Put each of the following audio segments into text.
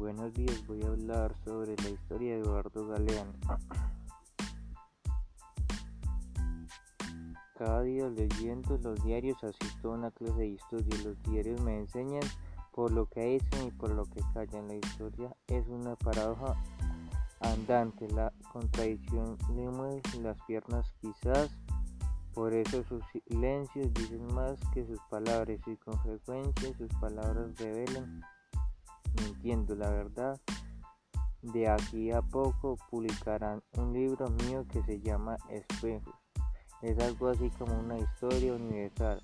días voy a hablar sobre la historia de Eduardo Galeano. Cada día leyendo los diarios asisto a una clase de historia. Los diarios me enseñan por lo que dicen y por lo que callan. La historia es una paradoja andante. La contradicción le mueve las piernas quizás. Por eso sus silencios dicen más que sus palabras y con frecuencia sus palabras revelan mintiendo la verdad. De aquí a poco publicarán un libro mío que se llama Espejos. Es algo así como una historia universal.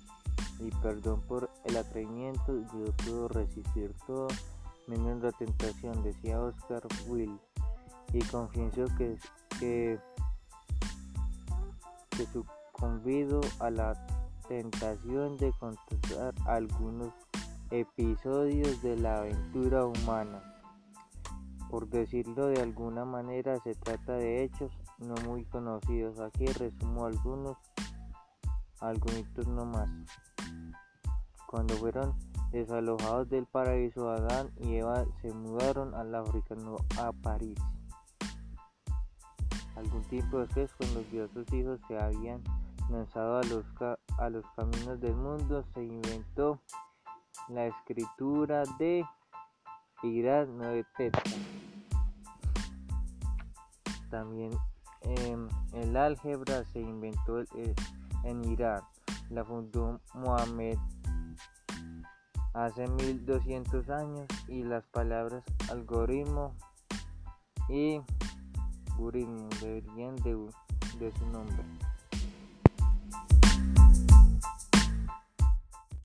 Y perdón por el atrevimiento, yo puedo resistir todo menos la tentación, decía Oscar Wilde. Y confieso que, que, que sucumbido a la tentación de contar algunos episodios de la aventura humana. Por decirlo de alguna manera, se trata de hechos no muy conocidos. Aquí resumo algunos, algunos no más. Cuando fueron desalojados del paraíso, Adán y Eva se mudaron al África, no a París. Algún tiempo después, cuando vio sus hijos se habían lanzado a los, a los caminos del mundo, se inventó la escritura de Irán 9 Tetra. También em, el álgebra se inventó en Irán. La fundó Mohamed hace 1200 años y las palabras algoritmo y algoritmo deberían de, de su nombre.